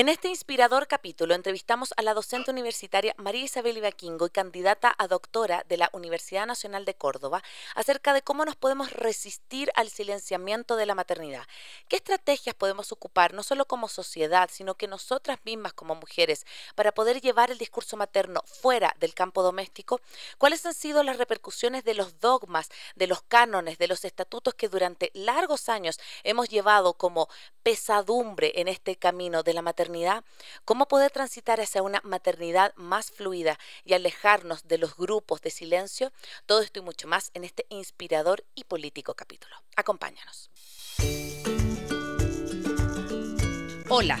En este inspirador capítulo entrevistamos a la docente universitaria María Isabel Ibaquingo y candidata a doctora de la Universidad Nacional de Córdoba acerca de cómo nos podemos resistir al silenciamiento de la maternidad. ¿Qué estrategias podemos ocupar no solo como sociedad, sino que nosotras mismas como mujeres para poder llevar el discurso materno fuera del campo doméstico? ¿Cuáles han sido las repercusiones de los dogmas, de los cánones, de los estatutos que durante largos años hemos llevado como pesadumbre en este camino de la maternidad, cómo poder transitar hacia una maternidad más fluida y alejarnos de los grupos de silencio, todo esto y mucho más en este inspirador y político capítulo. Acompáñanos. Hola,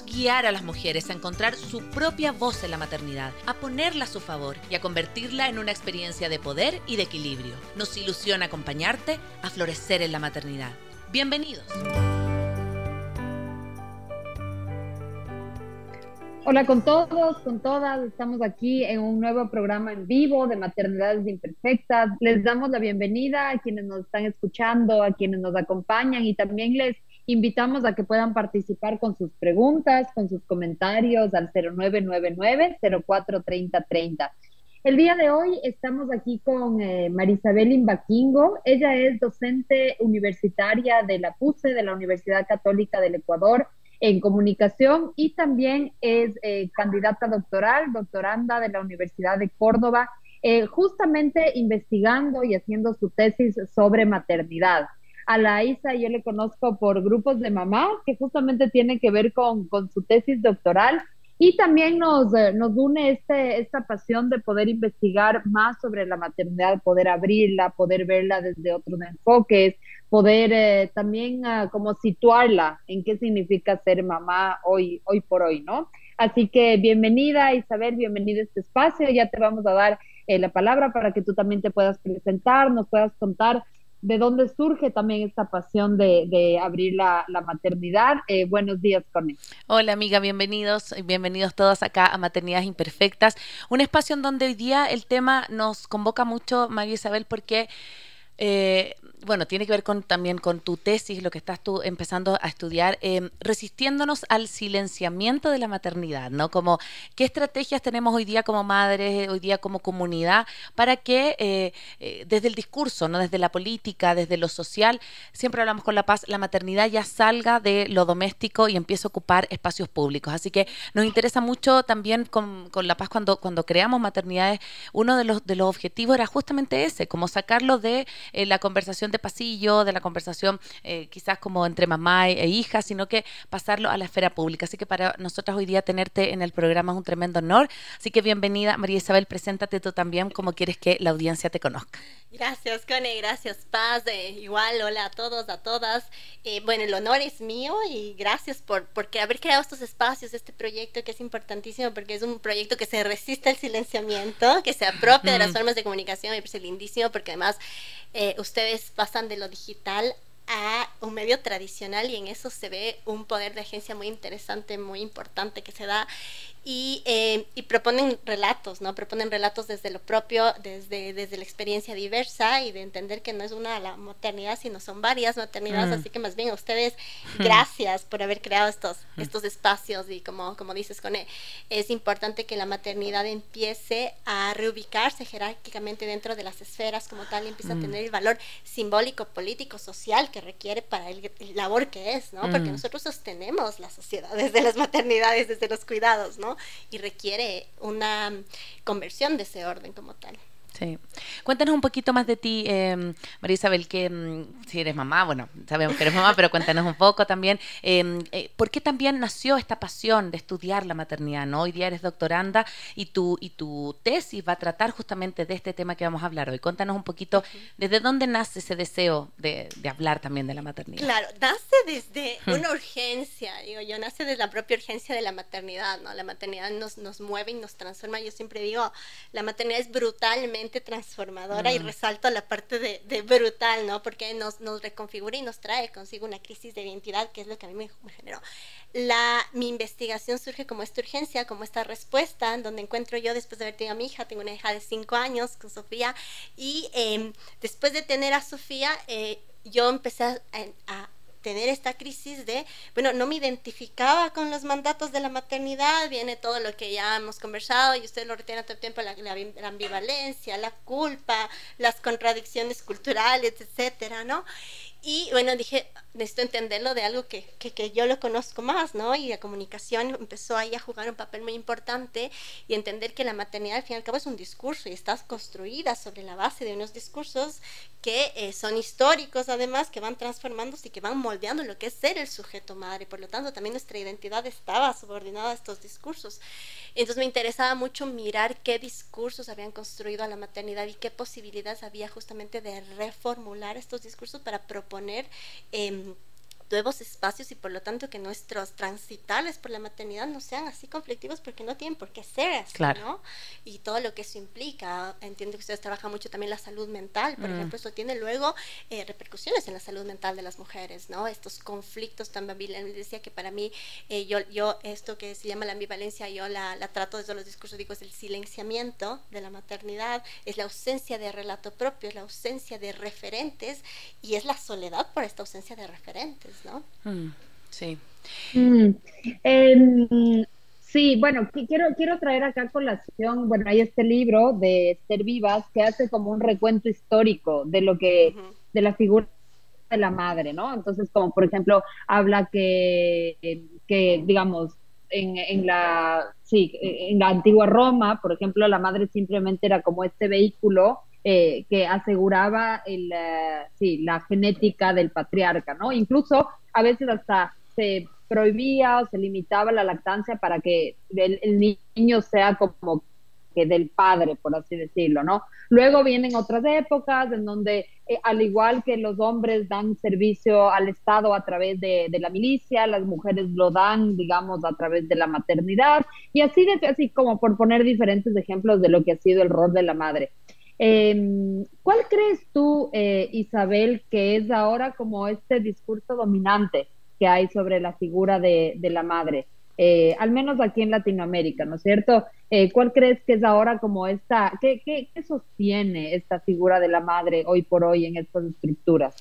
guiar a las mujeres a encontrar su propia voz en la maternidad, a ponerla a su favor y a convertirla en una experiencia de poder y de equilibrio. Nos ilusiona acompañarte a florecer en la maternidad. Bienvenidos. Hola con todos, con todas. Estamos aquí en un nuevo programa en vivo de Maternidades Imperfectas. Les damos la bienvenida a quienes nos están escuchando, a quienes nos acompañan y también les invitamos a que puedan participar con sus preguntas, con sus comentarios al 0999-043030. El día de hoy estamos aquí con eh, Marisabel Imbaquingo. Ella es docente universitaria de la PUSE, de la Universidad Católica del Ecuador, en comunicación y también es eh, candidata doctoral, doctoranda de la Universidad de Córdoba, eh, justamente investigando y haciendo su tesis sobre maternidad. A la Isa yo le conozco por grupos de mamás que justamente tienen que ver con, con su tesis doctoral y también nos, eh, nos une este, esta pasión de poder investigar más sobre la maternidad, poder abrirla, poder verla desde otros enfoques, poder eh, también uh, como situarla en qué significa ser mamá hoy, hoy por hoy, ¿no? Así que bienvenida Isabel, bienvenida a este espacio. Ya te vamos a dar eh, la palabra para que tú también te puedas presentar, nos puedas contar de dónde surge también esta pasión de, abrir la, maternidad. Eh, buenos días, Connie. Hola, amiga, bienvenidos, bienvenidos todos acá a Maternidades Imperfectas, un espacio en donde hoy día el tema nos convoca mucho, María Isabel, porque... Eh, bueno, tiene que ver con, también con tu tesis, lo que estás tú empezando a estudiar, em, resistiéndonos al silenciamiento de la maternidad, ¿no? Como qué estrategias tenemos hoy día como madres, hoy día como comunidad, para que eh, eh, desde el discurso, ¿no? Desde la política, desde lo social, siempre hablamos con La Paz, la maternidad ya salga de lo doméstico y empiece a ocupar espacios públicos. Así que nos interesa mucho también con, con La Paz cuando, cuando creamos maternidades, uno de los, de los objetivos era justamente ese, como sacarlo de eh, la conversación de pasillo, de la conversación eh, quizás como entre mamá e, hija, sino que pasarlo a la esfera pública. Así que para nosotras hoy día tenerte en el programa es un tremendo honor. Así que bienvenida, María Isabel, preséntate tú también como quieres que la audiencia te conozca. Gracias, Cone, gracias, Paz. igual, hola a todos, a todas. Eh, bueno, el honor es mío y gracias por, por haber creado estos espacios, este proyecto que es importantísimo porque es un proyecto que se resiste al silenciamiento, que se apropia de las formas de comunicación, me parece lindísimo porque además eh, ustedes pasan de lo digital a un medio tradicional y en eso se ve un poder de agencia muy interesante, muy importante que se da y, eh, y, proponen relatos, ¿no? Proponen relatos desde lo propio, desde, desde la experiencia diversa y de entender que no es una la maternidad, sino son varias maternidades, mm. así que más bien a ustedes, mm. gracias por haber creado estos, mm. estos espacios y como, como dices, Cone, es importante que la maternidad empiece a reubicarse jerárquicamente dentro de las esferas como tal y empiece a tener el valor simbólico, político, social que requiere para el, labor que es, ¿no? Porque nosotros sostenemos la sociedad desde las maternidades, desde los cuidados, ¿no? Y requiere una conversión de ese orden como tal. Sí. Cuéntanos un poquito más de ti, eh, María Isabel, que mm, si eres mamá, bueno, sabemos que eres mamá, pero cuéntanos un poco también, em, eh, ¿por qué también nació esta pasión de estudiar la maternidad? ¿no? Hoy día eres doctoranda y tu, y tu tesis va a tratar justamente de este tema que vamos a hablar hoy. Cuéntanos un poquito, ¿desde dónde nace ese deseo de, de hablar también de la maternidad? Claro, nace desde una urgencia, digo yo, nace desde la propia urgencia de la maternidad, ¿no? La maternidad nos, nos mueve y nos transforma. Yo siempre digo, la maternidad es brutalmente transformadora y mm. resalto la parte de, de, brutal, ¿no? Porque nos, nos reconfigura y nos trae consigo una crisis de identidad, que es lo que a mí me, me generó. La, mi investigación surge como esta urgencia, como esta respuesta, donde encuentro yo después de haber tenido a mi hija, tengo una hija de cinco años con Sofía, y eh, después de tener a Sofía, eh, yo empecé a, a tener esta crisis de, bueno, no me identificaba con los mandatos de la maternidad, viene todo lo que ya hemos conversado y usted lo retiene todo el tiempo, la, la, ambivalencia, la culpa, las contradicciones culturales, etcétera, ¿no? Y bueno, dije, necesito entenderlo de algo que, que, que, yo lo conozco más, ¿no? Y la comunicación empezó ahí a jugar un papel muy importante y entender que la maternidad al fin y al cabo es un discurso y está construida sobre la base de unos discursos que eh, son históricos además, que van transformándose y que van moldeando lo que es ser el sujeto madre. Por lo tanto, también nuestra identidad estaba subordinada a estos discursos. Entonces me interesaba mucho mirar qué discursos habían construido a la maternidad y qué posibilidades había justamente de reformular estos discursos para proponer... Eh, nuevos espacios y por lo tanto que nuestros transitales por la maternidad no sean así conflictivos porque no tienen por qué ser así, ¿no? Y todo lo que eso implica. Entiendo que ustedes trabajan mucho también la salud mental, por mm. ejemplo, eso tiene luego eh, repercusiones en la salud mental de las mujeres, ¿no? Estos conflictos tan decía que para mí, eh, yo, yo, esto que se llama la ambivalencia, yo la, la trato desde los discursos, digo, es el silenciamiento de la maternidad, es la ausencia de relato propio, es la ausencia de referentes y es la soledad por esta ausencia de referentes. ¿No? Mm, sí. Mm, em, sí, bueno, quiero, quiero traer acá colación, bueno, hay este libro de Esther Vivas que hace como un recuento histórico de lo que, de la figura de la madre, ¿no? Entonces, como por ejemplo, habla que, que digamos, en, en, la, sí, en la antigua Roma, por ejemplo, la madre simplemente era como este vehículo eh, que aseguraba el, eh, sí, la genética del patriarca, ¿no? Incluso a veces hasta se prohibía o se limitaba la lactancia para que el, niño sea como que del padre, por así decirlo, ¿no? Luego vienen otras épocas en donde, eh, al igual que los hombres dan servicio al Estado a través de, de, la milicia, las mujeres lo dan, digamos, a través de la maternidad, y así, de, así como por poner diferentes ejemplos de lo que ha sido el rol de la madre. Eh, ¿Cuál crees tú, eh, Isabel, que es ahora como este discurso dominante que hay sobre la figura de, de la madre? Eh, al menos aquí en Latinoamérica, ¿no es cierto? Eh, ¿Cuál crees que es ahora como esta, qué, qué, qué sostiene esta figura de la madre hoy por hoy en estas estructuras?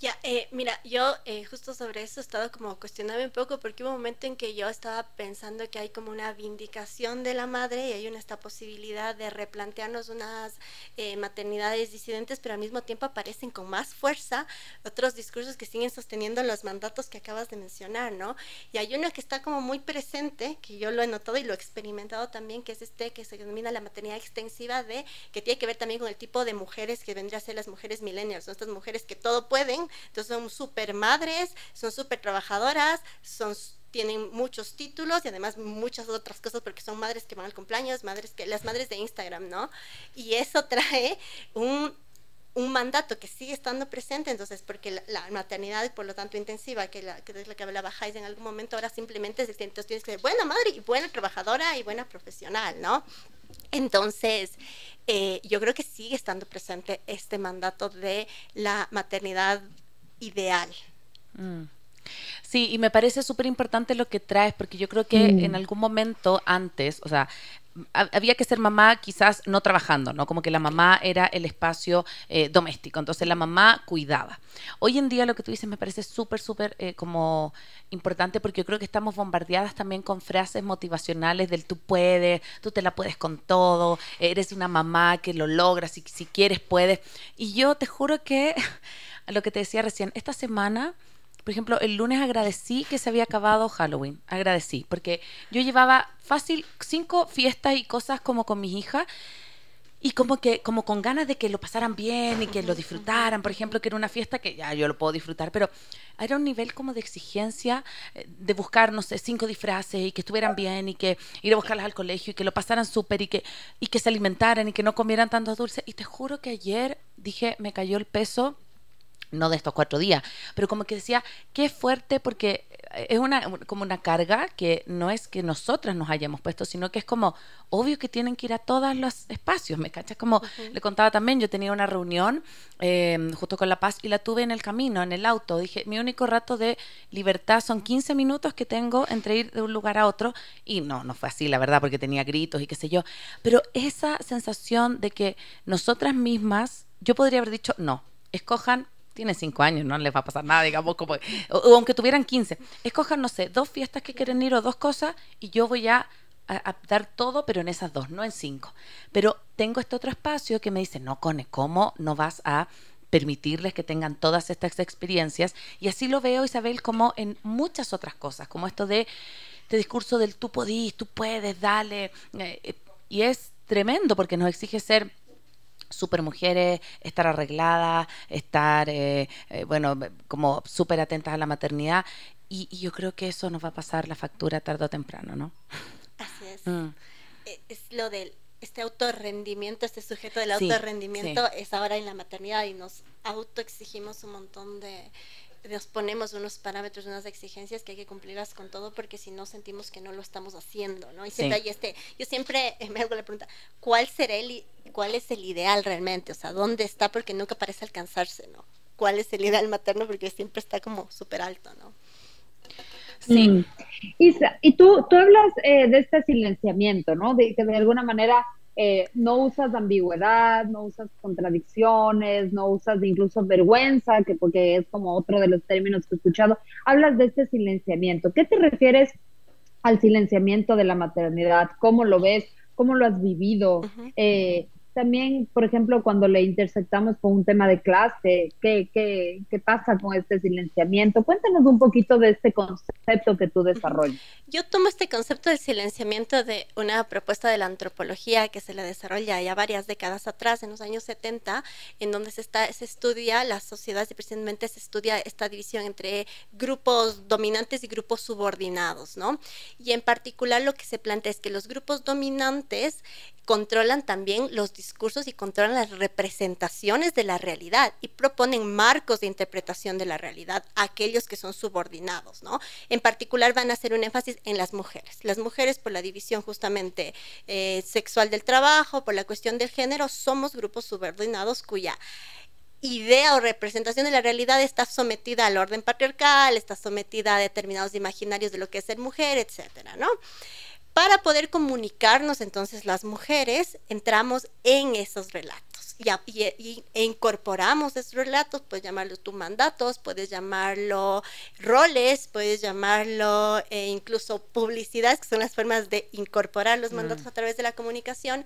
Ya, eh, mira, yo eh, justo sobre eso he estado como cuestionando un poco porque hubo un momento en que yo estaba pensando que hay como una vindicación de la madre y hay una esta posibilidad de replantearnos unas eh, maternidades disidentes, pero al mismo tiempo aparecen con más fuerza otros discursos que siguen sosteniendo los mandatos que acabas de mencionar, ¿no? Y hay uno que está como muy presente, que yo lo he notado y lo he experimentado también, que es este que se denomina la maternidad extensiva de, que tiene que ver también con el tipo de mujeres que vendría a ser las mujeres millennials, ¿no? estas mujeres que todo pueden, entonces son súper madres, son súper trabajadoras, son tienen muchos títulos y además muchas otras cosas porque son madres que van al cumpleaños, madres que las madres de Instagram, ¿no? Y eso trae un un mandato que sigue estando presente, entonces, porque la, la maternidad, por lo tanto, intensiva, que, la, que es la que hablaba Jais en algún momento, ahora simplemente es entonces tienes que ser buena madre y buena trabajadora y buena profesional, ¿no? Entonces, eh, yo creo que sigue estando presente este mandato de la maternidad ideal. Mm. Sí, y me parece súper importante lo que traes, porque yo creo que mm. en algún momento antes, o sea, había que ser mamá quizás no trabajando, ¿no? Como que la mamá era el espacio eh, doméstico, entonces la mamá cuidaba. Hoy en día lo que tú dices me parece súper, súper eh, como importante porque yo creo que estamos bombardeadas también con frases motivacionales del tú puedes, tú te la puedes con todo, eres una mamá que lo logras, y si quieres puedes. Y yo te juro que, lo que te decía recién, esta semana por ejemplo, el lunes agradecí que se había acabado Halloween. Agradecí, porque yo llevaba fácil cinco fiestas y cosas como con mis hijas. y como que como con ganas de que lo pasaran bien y que lo disfrutaran, por ejemplo, que era una fiesta que ya yo lo puedo disfrutar, pero era un nivel como de exigencia eh, de buscar, no sé, cinco disfraces y que estuvieran bien y que ir a buscarlas al colegio y que lo pasaran súper y que, y que se alimentaran y que no comieran tantos dulces. Y te juro que ayer dije, me cayó el peso no de estos cuatro días, pero como que decía, qué fuerte porque es una como una carga que no es que nosotras nos hayamos puesto, sino que es como obvio que tienen que ir a todos los espacios, ¿me cachas? Como le contaba también, yo tenía una reunión em, justo con La Paz y la tuve en el camino, en el auto. Dije, mi único rato de libertad son 15 minutos que tengo entre ir de un lugar a otro y no, no fue así, la verdad, porque tenía gritos y qué sé yo, pero esa sensación de que nosotras mismas, yo podría haber dicho, no, escojan tiene cinco años, no les va a pasar nada, digamos, como, o, aunque tuvieran 15, escojan, no sé, dos fiestas que quieren ir o dos cosas y yo voy a, a, dar todo, pero en esas dos, no en cinco. Pero tengo este otro espacio que me dice, no, Cone, ¿cómo no vas a permitirles que tengan todas estas experiencias? Y así lo veo, Isabel, como en muchas otras cosas, como esto de este discurso del tú podís, tú puedes, dale. Eh, eh, y es tremendo porque nos exige ser super mujeres, estar arregladas, estar, eh, eh, bueno, como súper atentas a la maternidad. Y, yo creo que eso nos va a pasar la factura tarde o temprano, ¿no? Así es. Mm. Eh, es lo del este autorrendimiento, este sujeto del autorrendimiento es ahora en la maternidad y nos autoexigimos un montón de, nos ponemos unos parámetros, unas exigencias que hay que cumplirlas con todo porque si no sentimos que no lo estamos haciendo, ¿no? Y siempre hay este, yo siempre me hago la pregunta, ¿cuál será el, cuál es el ideal realmente? O sea, ¿dónde está? Porque nunca parece alcanzarse, ¿no? ¿Cuál es el ideal materno? Porque siempre está como súper alto, ¿no? Sí. Mm. Isa, y tú, tú hablas eh, de este silenciamiento, ¿no? De que de alguna manera eh, no usas ambigüedad, no usas contradicciones, no usas incluso vergüenza, que porque es como otro de los términos que he escuchado. Hablas de este silenciamiento. ¿Qué te refieres al silenciamiento de la maternidad? ¿Cómo lo ves? ¿Cómo lo has vivido? También, por ejemplo, cuando le intersectamos con un tema de clase, ¿qué, qué, qué pasa con este silenciamiento? Cuéntanos un poquito de este concepto que tú desarrollas. Yo tomo este concepto del silenciamiento de una propuesta de la antropología que se le desarrolla ya varias décadas atrás, en los años 70, en donde se, está, se estudia las sociedades y precisamente se estudia esta división entre grupos dominantes y grupos subordinados, ¿no? Y en particular lo que se plantea es que los grupos dominantes controlan también los discursos y controlan las representaciones de la realidad y proponen marcos de interpretación de la realidad a aquellos que son subordinados, ¿no? En particular van a hacer un énfasis en las mujeres. Las mujeres por la división justamente eh, sexual del trabajo, por la cuestión del género, somos grupos subordinados cuya idea o representación de la realidad está sometida al orden patriarcal, está sometida a determinados imaginarios de lo que es ser mujer, etcétera, ¿no? Para poder comunicarnos entonces las mujeres, entramos en esos relatos y, e incorporamos esos relatos, puedes llamarlo tu mandatos, puedes llamarlo roles, puedes llamarlo eh, incluso publicidades, que son las formas de incorporar los mandatos mm. a través de la comunicación,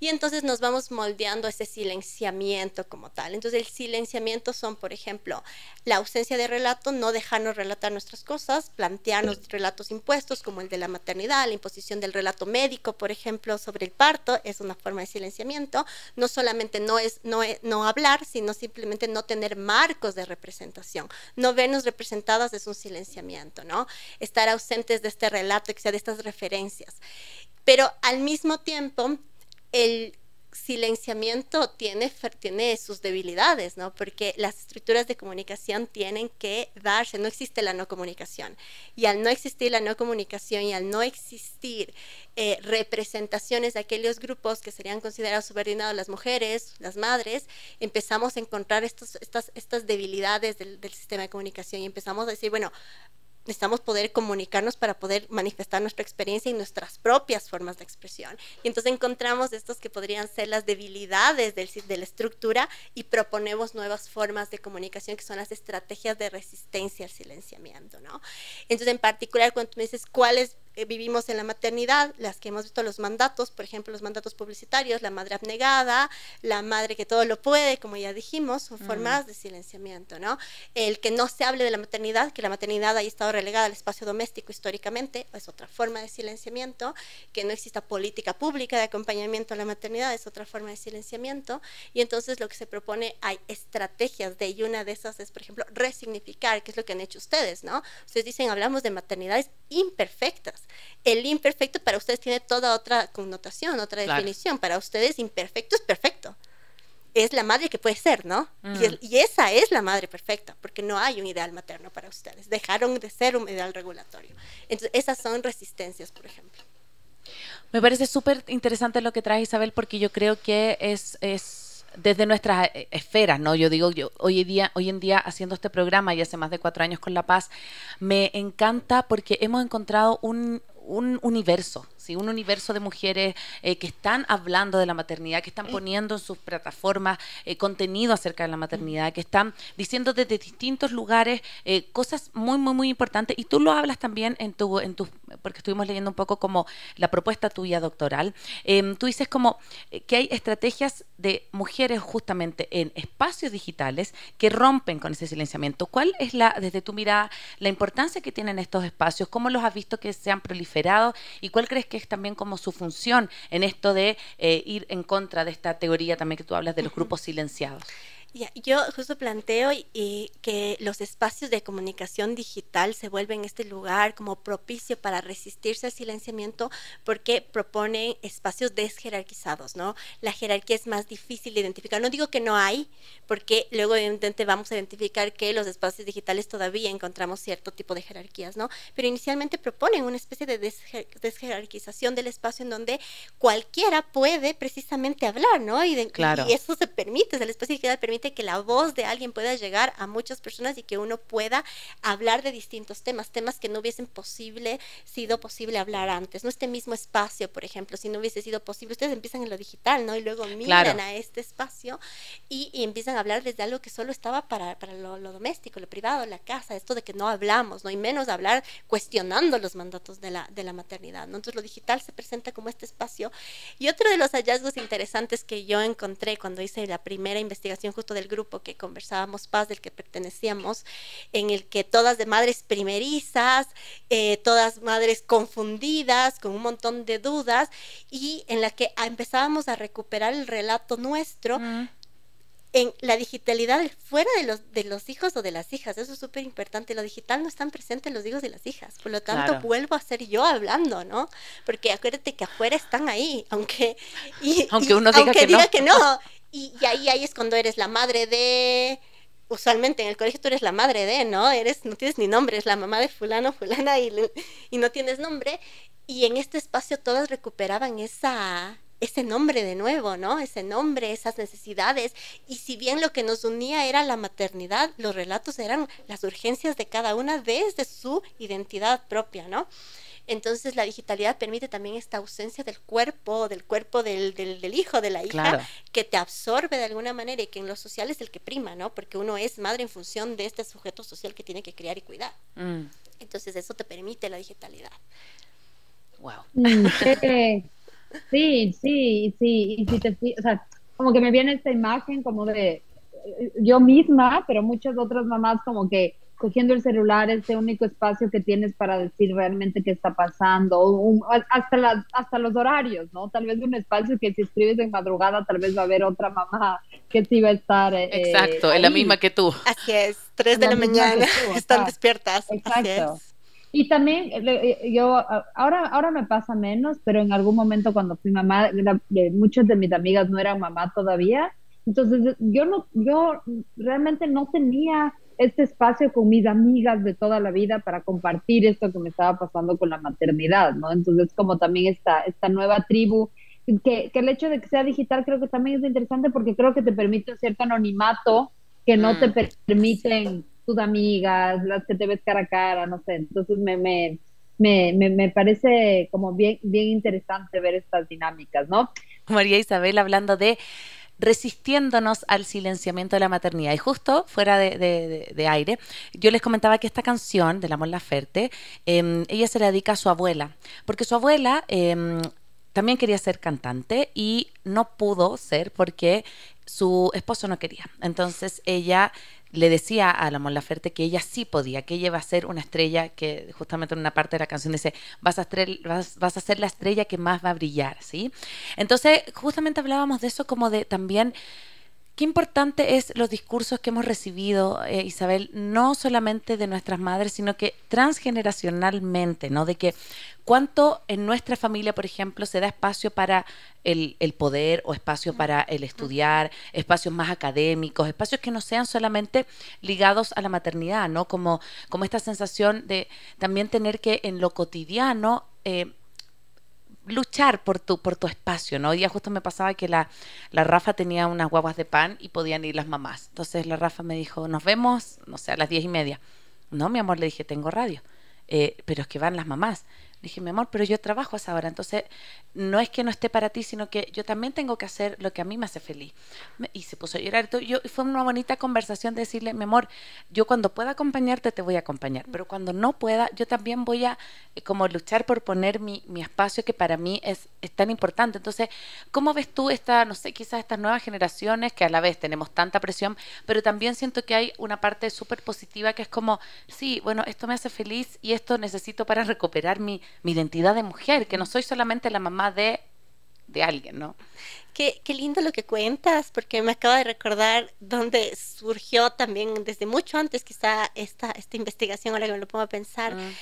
y entonces nos vamos moldeando ese silenciamiento como tal. Entonces el silenciamiento son, por ejemplo, la ausencia de relato, no dejarnos relatar nuestras cosas, plantearnos relatos impuestos como el de la maternidad, la imposición del relato médico, por ejemplo, sobre el parto, es una forma de silenciamiento, no solamente no es, no, no hablar, sino simplemente no tener marcos de representación. No vernos representadas es un silenciamiento, ¿no? Estar ausentes de este relato, que sea de estas referencias. Pero al mismo tiempo, el silenciamiento tiene, tiene sus debilidades, ¿no? Porque las estructuras de comunicación tienen que darse, no existe la no comunicación. Y al no existir la no comunicación y al no existir eh, representaciones de aquellos grupos que serían considerados subordinados, las mujeres, las madres, empezamos a encontrar estos, estas, estas debilidades del, del sistema de comunicación y empezamos a decir, bueno, necesitamos poder comunicarnos para poder manifestar nuestra experiencia y nuestras propias formas de expresión. Y entonces encontramos estos que podrían ser las debilidades del, de la estructura y proponemos nuevas formas de comunicación que son las estrategias de resistencia al silenciamiento, ¿no? Entonces, en particular, cuando tú me dices cuál es eh, vivimos en la maternidad, las que hemos visto los mandatos, por ejemplo, los mandatos publicitarios, la madre abnegada, la madre que todo lo puede, como ya dijimos, son mm. formas de silenciamiento, ¿no? El que no se hable de la maternidad, que la maternidad haya estado relegada al espacio doméstico históricamente, es otra forma de silenciamiento, que no exista política pública de acompañamiento a la maternidad, es otra forma de silenciamiento, y entonces lo que se propone, hay estrategias de, y una de esas es, por ejemplo, resignificar, que es lo que han hecho ustedes, ¿no? Ustedes dicen, hablamos de maternidades imperfectas. El imperfecto para ustedes tiene toda otra connotación, otra definición. Para ustedes, imperfecto es perfecto. Es la madre que puede ser, ¿no? Mm. Y, esa es la madre perfecta, porque no hay un ideal materno para ustedes. Dejaron de ser un ideal regulatorio. Entonces, esas son resistencias, por ejemplo. Me parece súper interesante lo que trae Isabel, porque yo creo que es, es desde nuestras eh, esferas, ¿no? Yo digo, yo hoy en día, hoy en día haciendo este programa y hace más de cuatro años con La Paz, me encanta porque hemos encontrado un, un universo, ¿sí? un universo de mujeres eh, que están hablando de la maternidad, que están poniendo en sus plataformas eh, contenido acerca de la maternidad, que están diciendo desde distintos lugares eh, cosas muy, muy, muy importantes. Y tú lo hablas también en tu, en tu, porque estuvimos leyendo un poco como la propuesta tuya doctoral. Em, tú dices como que hay estrategias de mujeres justamente en espacios digitales que rompen con ese silenciamiento. ¿Cuál es la, desde tu mirada, la importancia que tienen estos espacios? ¿Cómo los has visto que se han proliferado? ¿Y cuál crees que es también como su función en esto de eh, ir en contra de esta teoría también que tú hablas de los grupos silenciados yo justo planteo y, que los espacios de comunicación digital se vuelven este lugar como propicio para resistirse al silenciamiento porque proponen espacios desjerarquizados, ¿no? La jerarquía es más difícil de identificar. No digo que no hay, porque luego evidentemente vamos a identificar que los espacios digitales todavía encontramos cierto tipo de jerarquías, ¿no? Pero inicialmente proponen una especie de desjerarquización del espacio en donde cualquiera puede precisamente hablar, ¿no? Y, y eso se permite, el espacio digital permite que la voz de alguien pueda llegar a muchas personas y que uno pueda hablar de distintos temas, temas que no hubiesen posible, sido posible hablar antes. No este mismo espacio, por ejemplo, si no hubiese sido posible, ustedes empiezan en lo digital, ¿no? Y luego miran a este espacio y, empiezan a hablar desde algo que solo estaba para, para lo, doméstico, lo privado, la casa, esto de que no hablamos, ¿no? Y menos hablar cuestionando los mandatos de la, de la maternidad, ¿no? Entonces lo digital se presenta como este espacio. Y otro de los hallazgos interesantes que yo encontré cuando hice la primera investigación justo del grupo que conversábamos, Paz, del que pertenecíamos, en el que todas de madres primerizas, eh, todas madres confundidas, con un montón de dudas, y en la que empezábamos a recuperar el relato nuestro. en la digitalidad fuera de los, de los hijos o de las hijas. Eso es súper importante. Lo digital no está presente en los hijos y las hijas. Por lo tanto, vuelvo a ser yo hablando, ¿no? Porque acuérdate que afuera están ahí, aunque, y, aunque uno diga, que, diga no. que no. Y, ahí, ahí es cuando eres la madre de usualmente en el colegio tú eres la madre de, ¿no? Eres, no tienes ni nombre, es la mamá de fulano, fulana y, y no tienes nombre. Y en este espacio todas recuperaban esa, ese nombre de nuevo, ¿no? Ese nombre, esas necesidades. Y si bien lo que nos unía era la maternidad, los relatos eran las urgencias de cada una desde su identidad propia, ¿no? Entonces la digitalidad permite también esta ausencia del cuerpo, del cuerpo del, del, hijo, de la hija, que te absorbe de alguna manera y que en lo social es el que prima, ¿no? Porque uno es madre en función de este sujeto social que tiene que criar y cuidar. Mm. Entonces eso te permite la digitalidad. Wow. Mm, sí, sí, sí. Y si te, o sea, como que me viene esta imagen como de eh, yo misma, pero muchas otras mamás como que cogiendo el celular, ese único espacio que tienes para decir realmente qué está pasando, hasta, las, hasta los horarios, ¿no? Tal vez un espacio que si escribes en madrugada, tal vez va a haber otra mamá que sí va a estar. Eh, Exacto, es la misma que tú. Así es, tres de la, mañana, están despiertas. Exacto. Y también, eh, yo, ahora, ahora me pasa menos, pero en algún momento cuando fui mamá, muchas de mis amigas no eran mamá todavía, entonces yo no, yo realmente no tenía este espacio con mis amigas de toda la vida para compartir esto que me estaba pasando con la maternidad, ¿no? Entonces, como también esta, esta nueva tribu, que, que el hecho de que sea digital creo que también es interesante porque creo que te permite un cierto anonimato que no te mm. permiten tus amigas, las que te ves cara a cara, no sé. Entonces, me, me, me, me, parece como bien, bien interesante ver estas dinámicas, ¿no? María Isabel hablando de resistiéndonos al silenciamiento de la maternidad. Y justo fuera de, aire, yo les comentaba que esta canción de La Mon em, ella se la dedica a su abuela, porque su abuela em, también quería ser cantante y no pudo ser porque su esposo no quería. Entonces ella le decía a la Laferte que ella sí podía, que ella iba a ser una estrella, que justamente en una parte de la canción dice, vas a, vas a ser la estrella que más va a brillar, ¿sí? Entonces, justamente hablábamos de eso como de también Qué importante es los discursos que hemos recibido, eh, Isabel, no solamente de nuestras madres, sino que transgeneracionalmente, ¿no? De que cuánto en nuestra familia, por ejemplo, se da espacio para el, poder o espacio para el estudiar, espacios más académicos, espacios que no sean solamente ligados a la maternidad, ¿no? Como, como esta sensación de también tener que en lo cotidiano eh, luchar por tu, por tu espacio, ¿no? Hoy día justo me pasaba que la, la Rafa tenía unas guaguas de pan y podían ir las mamás. Entonces la Rafa me dijo, nos vemos, no sé, a las diez y media. No, mi amor, le dije, tengo radio. Eh, pero es que van las mamás dije, mi amor, pero yo trabajo a esa hora, entonces no es que no esté para ti, sino que yo también tengo que hacer lo que a mí me hace feliz. Y se puso a llorar. Yo, fue una bonita conversación decirle, mi amor, yo cuando pueda acompañarte te voy a acompañar, pero cuando no pueda, yo también voy a eh, como luchar por poner mi, mi espacio que para mí es, es tan importante. Entonces, ¿cómo ves tú esta, no sé, quizás estas nuevas generaciones que a la vez tenemos tanta presión, pero también siento que hay una parte súper positiva que es como, sí, bueno, esto me hace feliz y esto necesito para recuperar mi, mi identidad de mujer, que no soy solamente la mamá de, de alguien, ¿no? Qué, qué, lindo lo que cuentas, porque me acaba de recordar donde surgió también desde mucho antes quizá esta, esta investigación, ahora que me lo pongo a pensar, mm.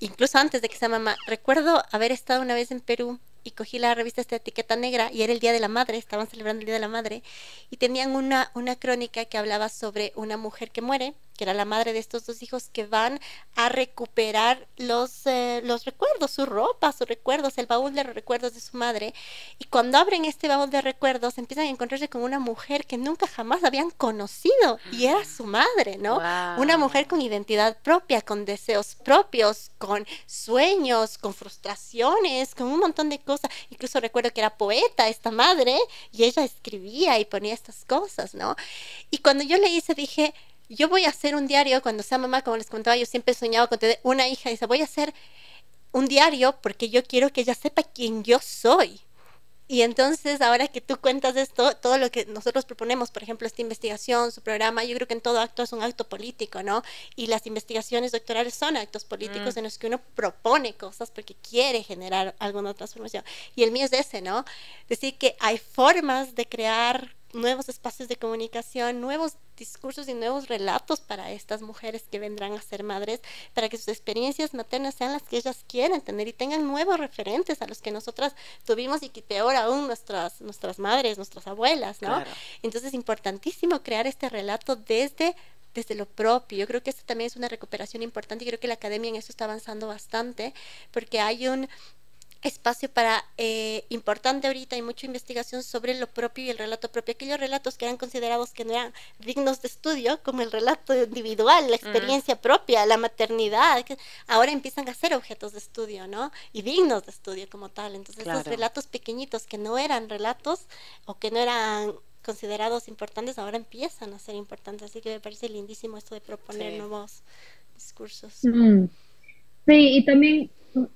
incluso antes de que sea mamá. Recuerdo haber estado una vez en Perú y cogí la revista esta etiqueta negra y era el Día de la Madre, estaban celebrando el Día de la Madre y tenían una, una crónica que hablaba sobre una mujer que muere, que era la madre de estos dos hijos que van a recuperar los, eh, los recuerdos, su ropa, sus recuerdos, el baúl de recuerdos de su madre y cuando abren este baúl de recuerdos empiezan a encontrarse con una mujer que nunca jamás habían conocido y era su madre, ¿no? Una mujer con identidad propia, con deseos propios, con sueños, con frustraciones, con un montón de cosas Incluso recuerdo que era poeta esta madre y ella escribía y ponía estas cosas, ¿no? Y cuando yo le hice, dije, yo voy a hacer un diario cuando sea mamá, como les contaba, yo siempre he soñado con tener una hija. Y dice, voy a hacer un diario porque yo quiero que ella sepa quién yo soy. Y entonces, ahora que tú cuentas esto, todo lo que nosotros proponemos, por ejemplo, esta investigación, su programa, yo creo que en todo acto es un acto político, ¿no? Y las investigaciones doctorales son actos políticos mm. en los que uno propone cosas porque quiere generar alguna transformación. Y el mío es ese, ¿no? Decir que hay formas de crear nuevos espacios de comunicación, nuevos discursos y nuevos relatos para estas mujeres que vendrán a ser madres, para que sus experiencias maternas sean las que ellas quieran tener y tengan nuevos referentes a los que nosotras tuvimos y que peor aún nuestras, nuestras madres, nuestras abuelas, ¿no? Entonces es importantísimo crear este relato desde desde lo propio. Yo creo que esto también es una recuperación importante y creo que la academia en eso está avanzando bastante porque hay un espacio para eh, importante ahorita hay mucha investigación sobre lo propio y el relato propio. Aquellos relatos que eran considerados que no eran dignos de estudio como el relato individual la experiencia propia la maternidad que ahora empiezan a ser objetos de estudio no y dignos de estudio como tal. Entonces esos relatos pequeñitos que no eran relatos o que no eran considerados importantes ahora empiezan a ser importantes. Así que me parece lindísimo esto de proponer nuevos discursos. Mm. sí y también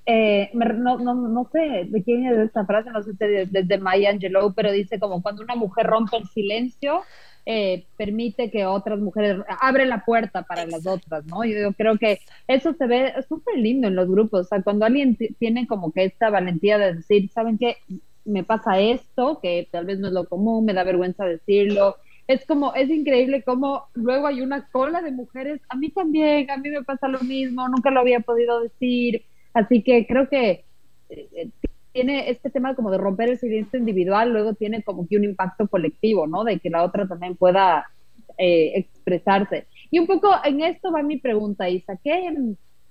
eh, no, no, no, sé de quién es esta frase, no sé si desde Maya Angelou, pero dice como cuando una mujer rompe el silencio, eh, permite que otras mujeres, abre la puerta para las otras, ¿no? Yo, creo que eso se ve súper lindo en los grupos, o sea, cuando alguien tiene como que esta valentía de decir, ¿saben qué? Me pasa esto, que tal vez no es lo común, me da vergüenza decirlo, es como, es increíble cómo luego hay una cola de mujeres, a mí también, a mí me pasa lo mismo, nunca lo había podido decir, Así que creo que eh, tiene este tema como de romper el silencio individual, luego tiene como que un impacto colectivo, ¿no? De que la otra también pueda eh, expresarse. Y un poco en esto va mi pregunta, Isa, ¿qué,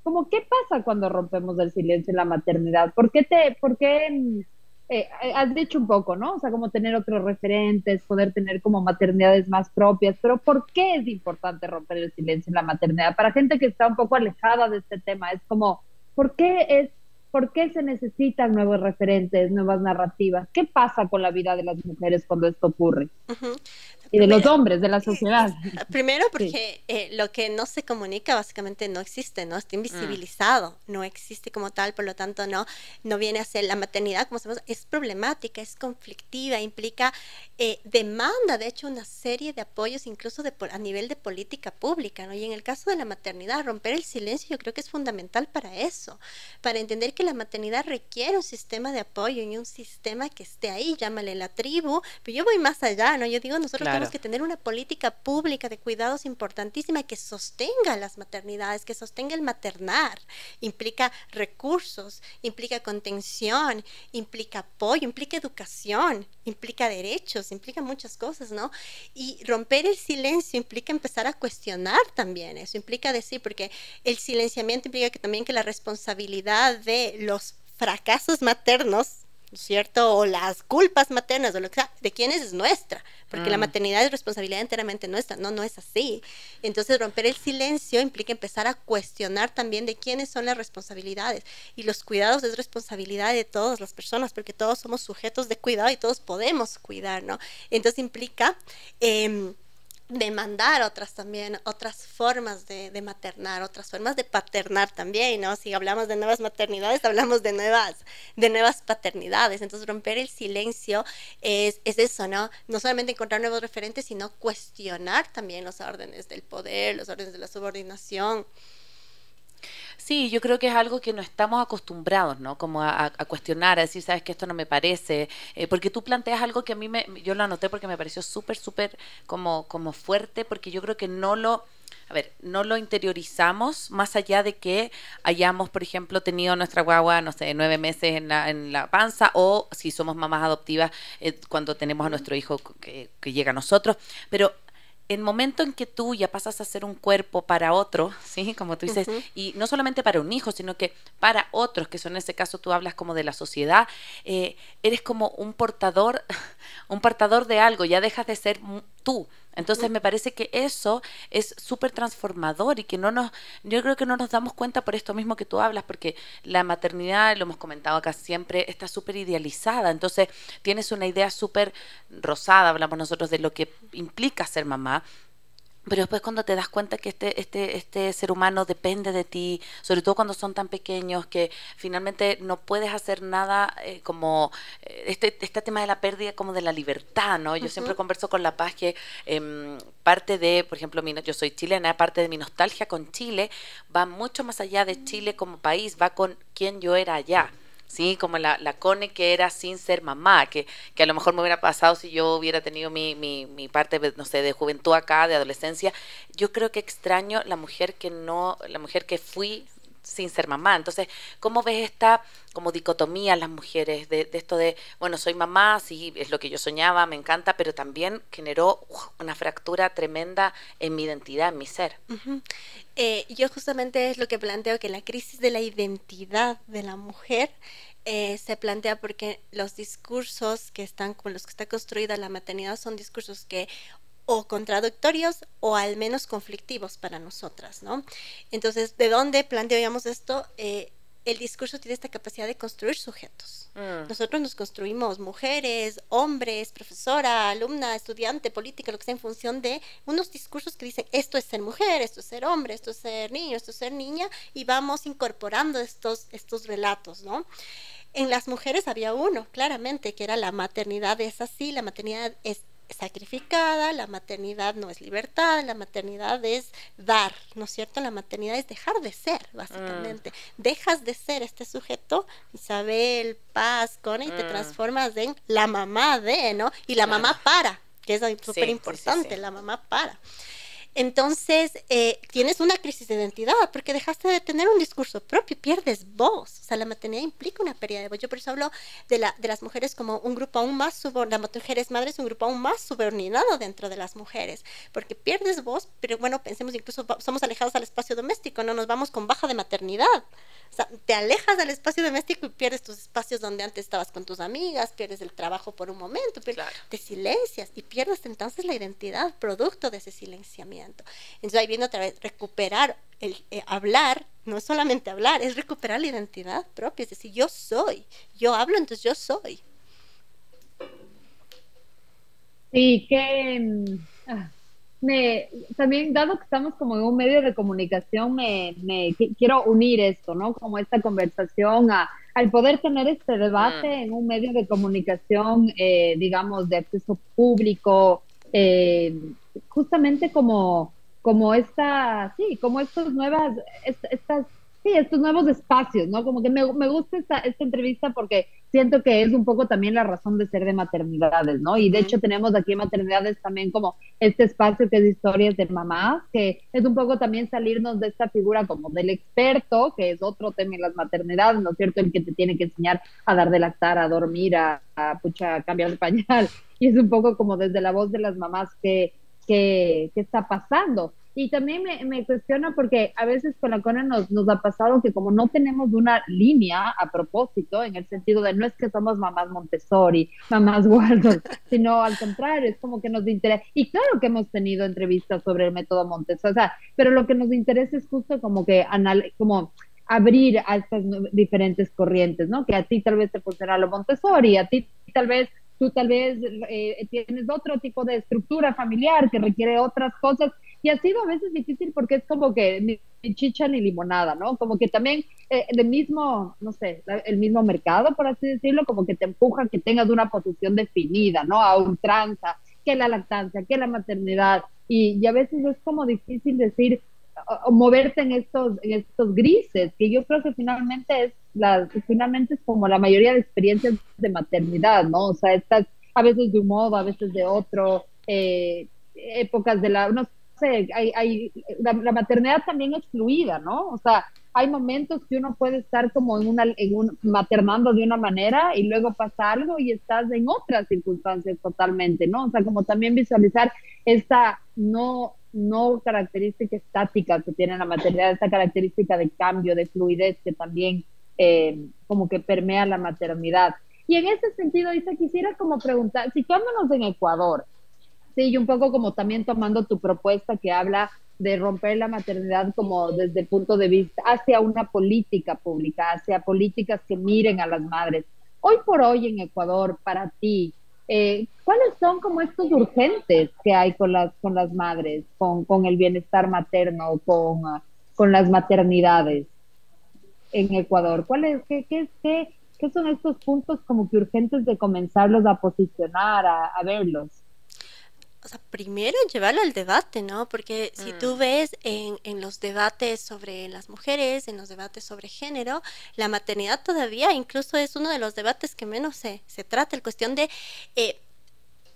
como, ¿qué pasa cuando rompemos el silencio en la maternidad? ¿Por qué te, por qué, eh, has dicho un poco, ¿no? O sea, como tener otros referentes, poder tener como maternidades más propias, pero ¿por qué es importante romper el silencio en la maternidad? Para gente que está un poco alejada de este tema, es como, ¿por qué es, ¿por qué se necesitan nuevos referentes, nuevas narrativas? ¿Qué pasa con la vida de las mujeres cuando esto ocurre? Y de los hombres, de la sociedad. Primero porque eh, lo que no se comunica básicamente no existe, ¿no? Está invisibilizado, no existe como tal, por lo tanto no, no viene a ser la maternidad, como sabemos, es problemática, es conflictiva, implica eh, demanda, de hecho, una serie de apoyos incluso de, a nivel de política pública, ¿no? Y en el caso de la maternidad, romper el silencio yo creo que es fundamental para eso, para entender que la maternidad requiere un sistema de apoyo y un sistema que esté ahí, llámale la tribu, pero yo voy más allá, ¿no? Yo digo, nosotros tenemos que tener una política pública de cuidados importantísima que sostenga las maternidades, que sostenga el maternar. Implica recursos, implica contención, implica apoyo, implica educación, implica derechos, implica muchas cosas, ¿no? Y romper el silencio implica empezar a cuestionar también eso, implica decir, porque el silenciamiento implica que también que la responsabilidad de los fracasos maternos ¿cierto? O las culpas maternas o lo que sea, de quiénes es nuestra, porque la mm. maternidad es responsabilidad enteramente nuestra, no, no es así. Entonces romper el silencio implica empezar a cuestionar también de quiénes son las responsabilidades y los cuidados es responsabilidad de todas las personas, porque todos somos sujetos de cuidado y todos podemos cuidar, ¿no? Entonces implica... Eh, demandar otras también, otras formas de, maternar, otras formas de paternar también, ¿no? Si hablamos de nuevas maternidades, hablamos de nuevas, de nuevas paternidades. Entonces, romper el silencio es, es eso, ¿no? No solamente encontrar nuevos referentes, sino cuestionar también los órdenes del poder, los órdenes de la subordinación. Sí, yo creo que es algo que no estamos acostumbrados, ¿no? Como a, cuestionar, a decir, sabes que esto no me parece, eh, porque tú planteas algo que a mí me, yo lo anoté porque me pareció súper, súper como, como fuerte, porque yo creo que no lo, a ver, no lo interiorizamos más allá de que hayamos, por ejemplo, tenido nuestra guagua, no sé, nueve meses en la, en la panza o si somos mamás adoptivas eh, cuando tenemos a nuestro hijo que, que llega a nosotros, pero el momento en que tú ya pasas a ser un cuerpo para otro, ¿sí? Como tú dices, y no solamente para un hijo, sino que para otros, que son en ese caso tú hablas como de la sociedad, eh, eres como un portador, un portador de algo, ya dejas de ser tú, entonces me parece que eso es súper transformador y que no nos, yo creo que no nos damos cuenta por esto mismo que tú hablas, porque la maternidad, lo hemos comentado acá siempre, está súper idealizada. Entonces tienes una idea súper rosada, hablamos nosotros de lo que implica ser mamá, pero después cuando te das cuenta que este, este, este ser humano depende de ti, sobre todo cuando son tan pequeños, que finalmente no puedes hacer nada eh, como eh, este, este tema de la pérdida como de la libertad, ¿no? Yo siempre converso con La Paz que em, parte de, por ejemplo, mi, yo soy chilena, parte de mi nostalgia con Chile va mucho más allá de Chile como país, va con quién yo era allá. ¿Sí? Como la, la Cone que era sin ser mamá, que, que a lo mejor me hubiera pasado si yo hubiera tenido mi, mi, mi parte, no sé, de juventud acá, de adolescencia. Yo creo que extraño la mujer que no, la mujer que fui sin ser mamá. Entonces, ¿cómo ves esta como dicotomía las mujeres de, esto de, bueno, soy mamá, sí, es lo que yo soñaba, me encanta, pero también generó una fractura tremenda en mi identidad, en mi ser? Eh, yo justamente es lo que planteo, que la crisis de la identidad de la mujer eh, se plantea porque los discursos que están con los que está construida la maternidad son discursos que o contradictorios o al menos conflictivos para nosotras, ¿no? Entonces, ¿de dónde planteamos esto? Eh, el discurso tiene esta capacidad de construir sujetos. Mm. Nosotros nos construimos mujeres, hombres, profesora, alumna, estudiante, política, lo que sea, en función de unos discursos que dicen esto es ser mujer, esto es ser hombre, esto es ser niño, esto es ser niña, y vamos incorporando estos, estos relatos, ¿no? En las mujeres había uno, claramente, que era la maternidad es así, la maternidad es sacrificada, la maternidad no es libertad, la maternidad es dar, ¿no es cierto? La maternidad es dejar de ser, básicamente. Mm. Dejas de ser este sujeto, Isabel, Paz, Cone, y te mm. transformas en la mamá de, ¿no? Y la mamá para, que es súper importante, la mamá para. Entonces, eh, tienes una crisis de identidad porque dejaste de tener un discurso propio, pierdes voz. O sea, la maternidad implica una pérdida de voz. Yo por eso hablo de, la, de las mujeres como un grupo aún más subordinado, las mujeres madres un grupo aún más subordinado dentro de las mujeres, porque pierdes voz, pero bueno, pensemos incluso, somos alejados al espacio doméstico, no nos vamos con baja de maternidad. Sea, te alejas del espacio doméstico y pierdes tus espacios donde antes estabas con tus amigas, pierdes el trabajo por un momento, te silencias y pierdes entonces la identidad producto de ese silenciamiento. Entonces ahí viene otra vez recuperar el eh, hablar, no es solamente hablar, es recuperar la identidad propia, es decir, yo soy, yo hablo, entonces yo soy. Sí, que mm, ah, me, también dado que estamos como en un medio de comunicación, me, me quiero unir esto, ¿no? Como esta conversación a, al poder tener este debate mm. en un medio de comunicación, eh, digamos, de acceso público, eh, justamente como, como esta, sí, como estas nuevas, estas sí, estos nuevos espacios, ¿no? Como que me, me gusta esta, esta, entrevista porque siento que es un poco también la razón de ser de maternidades, ¿no? Y de hecho tenemos aquí en maternidades también como este espacio que es historias de mamás, que es un poco también salirnos de esta figura como del experto, que es otro tema en las maternidades, ¿no es cierto? El que te tiene que enseñar a dar de lactar, a dormir, a, a, pucha, a cambiar de pañal. Y es un poco como desde la voz de las mamás que, que, que está pasando. Y también me, me cuestiona porque a veces con la CONA nos, nos ha pasado que como no tenemos una línea a propósito, en el sentido de no es que somos mamás Montessori, mamás Waldorf, sino al contrario, es como que nos interesa. Y claro que hemos tenido entrevistas sobre el método Montessori, o sea, pero lo que nos interesa es justo como que anal como abrir a estas diferentes corrientes, ¿no? Que a ti tal vez te funciona lo Montessori, a ti tal vez tú tal vez eh, tienes otro tipo de estructura familiar que requiere otras cosas y ha sido a veces difícil porque es como que ni chicha ni limonada, ¿no? Como que también eh, el mismo, no sé, el mismo mercado, por así decirlo, como que te empuja que tengas una posición definida, ¿no? A ultranza, que la lactancia, que la maternidad. Y, a veces es como difícil decir, o, moverte en estos, en estos grises, que yo creo que finalmente es, la, finalmente es como la mayoría de experiencias de maternidad, ¿no? O sea, estás a veces de un modo, a veces de otro, eh, épocas de la, no sé, hay, hay la, maternidad también es fluida, ¿no? O sea, hay momentos que uno puede estar como en una, en un, maternando de una manera y luego pasa algo y estás en otras circunstancias totalmente, ¿no? O sea, como también visualizar esta no, no característica estática que tiene la maternidad, esta característica de cambio, de fluidez que también eh, como que permea la maternidad. Y en ese sentido, Isa, quisiera como preguntar, situándonos en Ecuador, Sí, y un poco como también tomando tu propuesta que habla de romper la maternidad como desde el punto de vista hacia una política pública, hacia políticas que miren a las madres. Hoy por hoy en Ecuador, para ti, eh, ¿cuáles son como estos urgentes que hay con las, con las madres, con, el bienestar materno, con, con las maternidades en Ecuador? ¿Cuáles, qué, qué, qué, qué, son estos puntos como que urgentes de comenzarlos a posicionar, a verlos? Sea, primero llevarlo al debate, ¿no? Porque si tú mm. ves en, en, los debates sobre las mujeres, en los debates sobre género, la maternidad todavía incluso es uno de los debates que menos se, se trata, el cuestión de eh,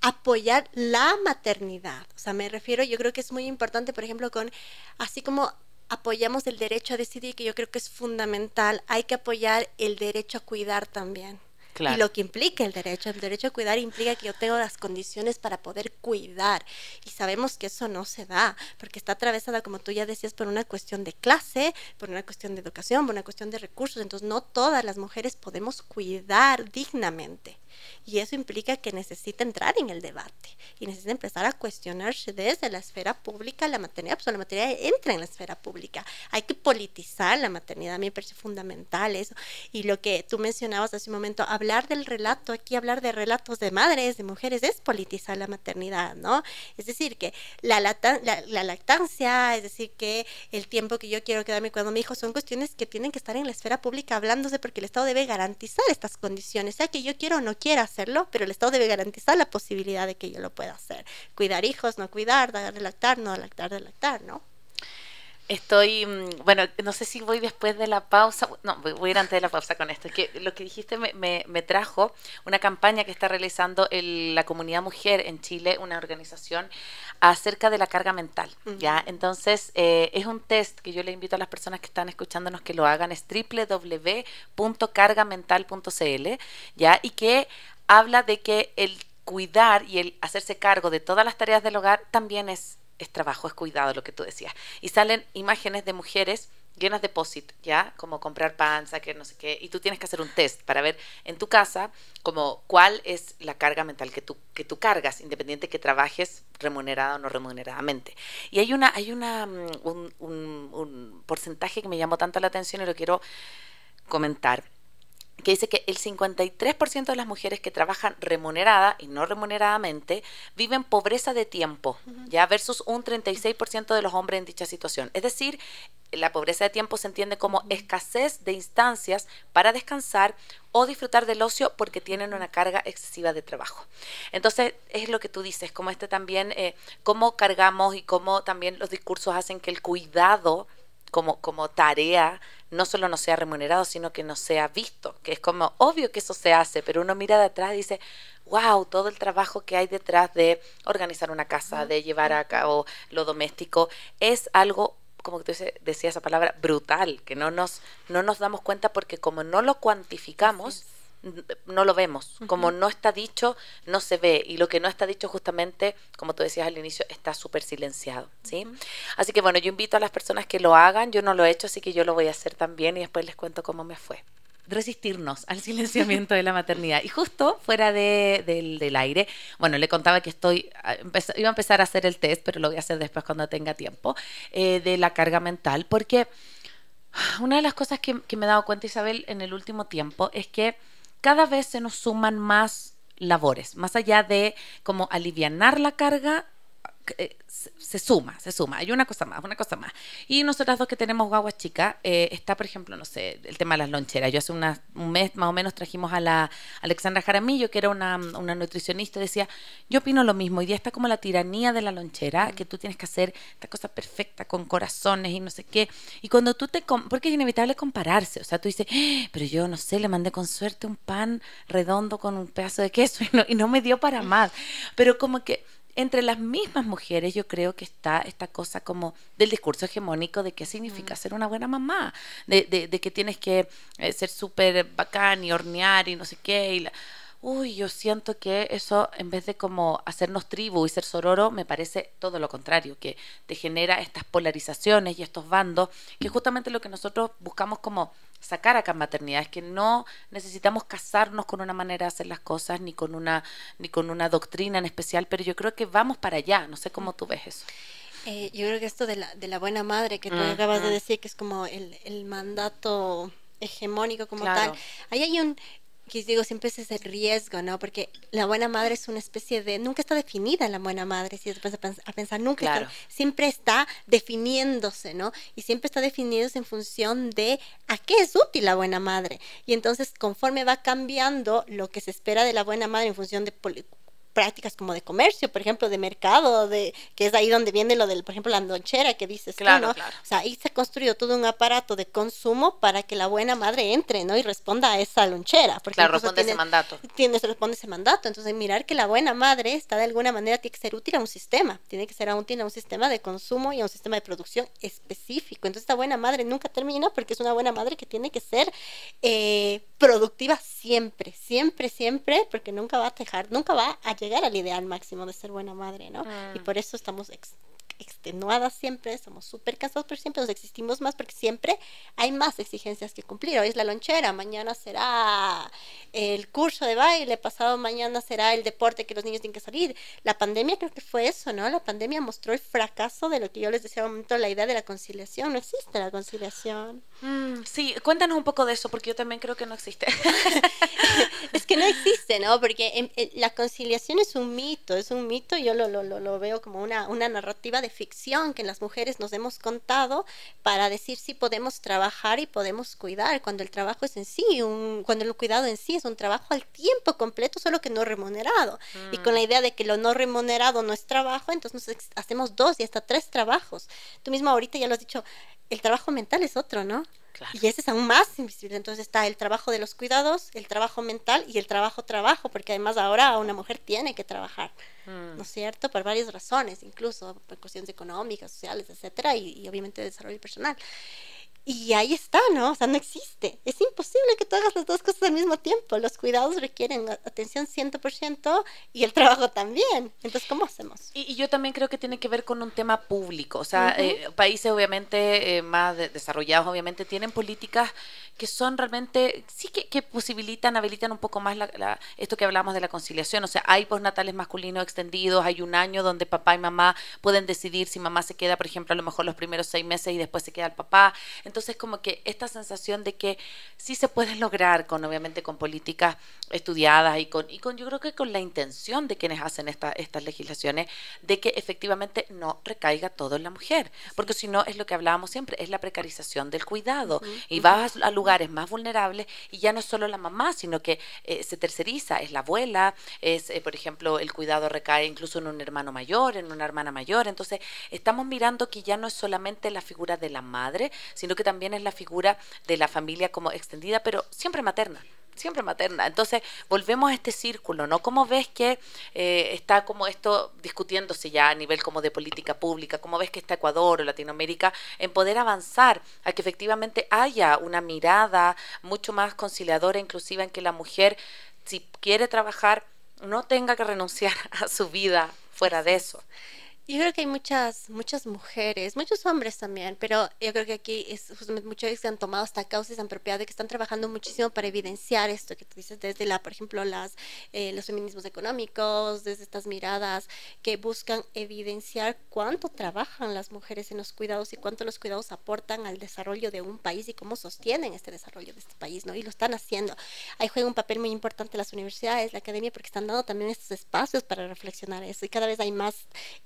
apoyar la maternidad. O sea, me refiero, yo creo que es muy importante, por ejemplo, con, así como apoyamos el derecho a decidir, que yo creo que es fundamental, hay que apoyar el derecho a cuidar también. Y lo que implica el derecho, el derecho a cuidar implica que yo tengo las condiciones para poder cuidar. Y sabemos que eso no se da, porque está atravesada, como tú ya decías, por una cuestión de clase, por una cuestión de educación, por una cuestión de recursos. Entonces, no todas las mujeres podemos cuidar dignamente. Y eso implica que necesita entrar en el debate y necesita empezar a cuestionarse desde la esfera pública la maternidad, pues la maternidad entra en la esfera pública. Hay que politizar la maternidad, a mí me parece fundamental eso. Y lo que tú mencionabas hace un momento, hablar del relato, aquí hablar de relatos de madres, de mujeres, es politizar la maternidad, ¿no? Es decir, que la, la, lactancia, es decir, que el tiempo que yo quiero quedarme cuando mi hijo son cuestiones que tienen que estar en la esfera pública hablándose porque el Estado debe garantizar estas condiciones, sea que yo quiero o no quiera hacerlo, pero el Estado debe garantizar la posibilidad de que yo lo pueda hacer. Cuidar hijos, no cuidar, dar lactar, no lactar, de lactar, ¿no? Estoy, mm, bueno, no sé si voy después de la pausa, no, voy a ir antes de la pausa con esto. Es que lo que dijiste me, me, trajo una campaña que está realizando la comunidad mujer en Chile, una organización acerca de la carga mental, ¿ya? Entonces, eh, es un test que yo le invito a las personas que están escuchándonos que lo hagan, es www.cargamental.cl, ¿ya? Y que habla de que el cuidar y el hacerse cargo de todas las tareas del hogar también es, es trabajo, es cuidado, lo que tú decías. Y salen imágenes de mujeres llenas de POSIT, ¿ya? Como comprar panza, que no sé qué, y tú tienes que hacer un test para ver en tu casa como cuál es la carga mental que tú, que tú cargas, independiente que trabajes remunerada o no remuneradamente. Y hay una, hay una mm, un, un porcentaje que me llamó tanto la atención y lo quiero comentar que dice que el 53% de las mujeres que trabajan remunerada y no remuneradamente viven pobreza de tiempo, ya versus un 36% de los hombres en dicha situación. Es decir, la pobreza de tiempo se entiende como escasez de instancias para descansar o disfrutar del ocio porque tienen una carga excesiva de trabajo. Entonces, es lo que tú dices, como este también, eh, cómo cargamos y cómo también los discursos hacen que el cuidado como, como tarea no solo no sea remunerado, sino que no sea visto, que es como obvio que eso se hace, pero uno mira de atrás y dice, wow, todo el trabajo que hay detrás de organizar una casa, de llevar a cabo lo doméstico, es algo como tú decía esa palabra, brutal, que no nos, no nos damos cuenta porque como no lo cuantificamos, no lo vemos. Como no está dicho, no se ve. Y lo que no está dicho justamente, como tú decías al inicio, está súper silenciado. ¿sí? Así que bueno, yo invito a las personas que lo hagan. Yo no lo he hecho, así que yo lo voy a hacer también y después les cuento cómo me fue resistirnos al silenciamiento de la maternidad. Y justo fuera de, del, aire, bueno, le contaba que estoy, ah, iba a empezar a hacer el test, pero lo voy a hacer después cuando tenga tiempo, eh, de la carga mental, porque una de las cosas que, que me he dado cuenta, Isabel, en el último tiempo es que cada vez se nos suman más labores, más allá de como alivianar la carga, se suma, se suma. Hay una cosa más, una cosa más. Y nosotras dos que tenemos guaguas chicas, eh, está, por ejemplo, no sé, el tema de las loncheras. Yo hace un mes más o menos trajimos a la Alexandra Jaramillo, que era una, una nutricionista, decía, yo opino lo mismo. y día está como la tiranía de la lonchera, que tú tienes que hacer esta cosa perfecta con corazones y no sé qué. Y cuando tú te... Porque es inevitable compararse. O sea, tú dices, ¡Ah! pero yo no sé, le mandé con suerte un pan redondo con un pedazo de queso y no, y no me dio para más. Pero como que entre las mismas mujeres yo creo que está esta cosa como del discurso hegemónico de qué significa ser una buena mamá, de, de, que tienes que eh, ser súper bacán y hornear y no sé qué. Y Uy, yo siento que eso, en vez de como hacernos tribu y ser sororo, me parece todo lo contrario, que te genera estas polarizaciones y estos bandos, que es justamente lo que nosotros buscamos como sacar acá en maternidad, es que no necesitamos casarnos con una manera de hacer las cosas, ni con una, ni con una doctrina en especial, pero yo creo que vamos para allá, no sé cómo tú ves eso. Eh, yo creo que esto de la, de la buena madre que tú acabas de decir, que es como el, el mandato hegemónico como tal. Ahí hay un, que digo, siempre es ese riesgo, ¿no? Porque la buena madre es una especie de, nunca está definida la buena madre, si después a pensar, nunca siempre está definiéndose, ¿no? Y siempre está definiéndose en función de a qué es útil la buena madre. Y entonces, conforme va cambiando lo que se espera de la buena madre en función de prácticas como de comercio, por ejemplo, de mercado, de que es ahí donde viene lo del, por ejemplo, la lonchera que dices claro, ¿no? O sea, ahí se ha construido todo un aparato de consumo para que la buena madre entre, ¿no? Y responda a esa lonchera. Porque claro, responde ese mandato. Tiene, responde ese mandato. Entonces, mirar que la buena madre está de alguna manera, tiene que ser útil a un sistema, tiene que ser útil a un sistema de consumo y a un sistema de producción específico. Entonces, esta buena madre nunca termina porque es una buena madre que tiene que ser eh, productiva siempre, siempre, siempre, porque nunca va a dejar, nunca va a llegar al ideal máximo de ser buena madre, ¿no? Y mm. por eso estamos extenuadas siempre, somos súper cansados, pero siempre nos existimos más porque siempre hay más exigencias que cumplir. Hoy es la lonchera, mañana será el curso de baile, pasado mañana será el deporte que los niños tienen que salir. La pandemia creo que fue eso, ¿no? La pandemia mostró el fracaso de lo que yo les decía un momento, la idea de la conciliación. No existe la conciliación. Mm, sí, cuéntanos un poco de eso, porque yo también creo que no existe. no existe, ¿no? Porque la conciliación es un mito, es un mito, yo lo, lo, lo, veo como una, una narrativa de ficción que las mujeres nos hemos contado para decir si podemos trabajar y podemos cuidar, cuando el trabajo es en sí, un, cuando el cuidado en sí es un trabajo al tiempo completo, solo que no remunerado. Y con la mm. idea de que lo no remunerado no es trabajo, entonces hacemos dos y hasta tres trabajos. Tú mismo ahorita ya lo has dicho, el trabajo mental es otro, ¿no? Y ese es aún más invisible. Entonces está el trabajo de los cuidados, el trabajo mental y el trabajo trabajo, porque además ahora una mujer tiene que trabajar, mm. ¿no es cierto? Por varias razones, incluso por cuestiones económicas, sociales, etcétera, y, y obviamente de desarrollo personal. Y ahí está, ¿no? O sea, no existe. Es imposible que tú hagas las dos cosas al mismo tiempo. Los cuidados requieren atención 100% y el trabajo también. Entonces, ¿cómo hacemos? Y, yo también creo que tiene que ver con un tema público. O sea, eh, países obviamente eh, más desarrollados, obviamente, tienen políticas que son realmente, sí que, posibilitan, habilitan un poco más la, esto que hablamos de la conciliación. O sea, hay postnatales masculinos extendidos, hay un año donde papá y mamá pueden decidir si mamá se queda, por ejemplo, a lo mejor los primeros seis meses y después se queda el papá. Entonces, como que esta sensación de que sí se puede lograr con, obviamente, con políticas estudiadas y con, y con yo creo que con la intención de quienes hacen esta, estas legislaciones, de que efectivamente no recaiga todo en la mujer. Porque si no, es lo que hablábamos siempre, es la precarización del cuidado. Y vas al lugar más vulnerables y ya no es solo la mamá, sino que eh, se terceriza, es la abuela, es, eh, por ejemplo, el cuidado recae incluso en un hermano mayor, en una hermana mayor. Entonces, estamos mirando que ya no es solamente la figura de la madre, sino que también es la figura de la familia como extendida, pero siempre materna siempre materna. Entonces, volvemos a este círculo, ¿no? ¿Cómo ves que eh, está como esto discutiéndose ya a nivel como de política pública? ¿Cómo ves que está Ecuador o Latinoamérica en poder avanzar a que efectivamente haya una mirada mucho más conciliadora, inclusiva en que la mujer, si quiere trabajar, no tenga que renunciar a su vida fuera de eso? Yo creo que hay muchas, muchas mujeres, muchos hombres también, pero yo creo que aquí es justamente muchos que han tomado esta causa y se han de que están trabajando muchísimo para evidenciar esto que tú dices, desde la, por ejemplo, las, eh, los feminismos económicos, desde estas miradas que buscan evidenciar cuánto trabajan las mujeres en los cuidados y cuánto los cuidados aportan al desarrollo de un país y cómo sostienen este desarrollo de este país, ¿no? Y lo están haciendo. Ahí juega un papel muy importante las universidades, la academia, porque están dando también estos espacios para reflexionar eso y cada vez hay más...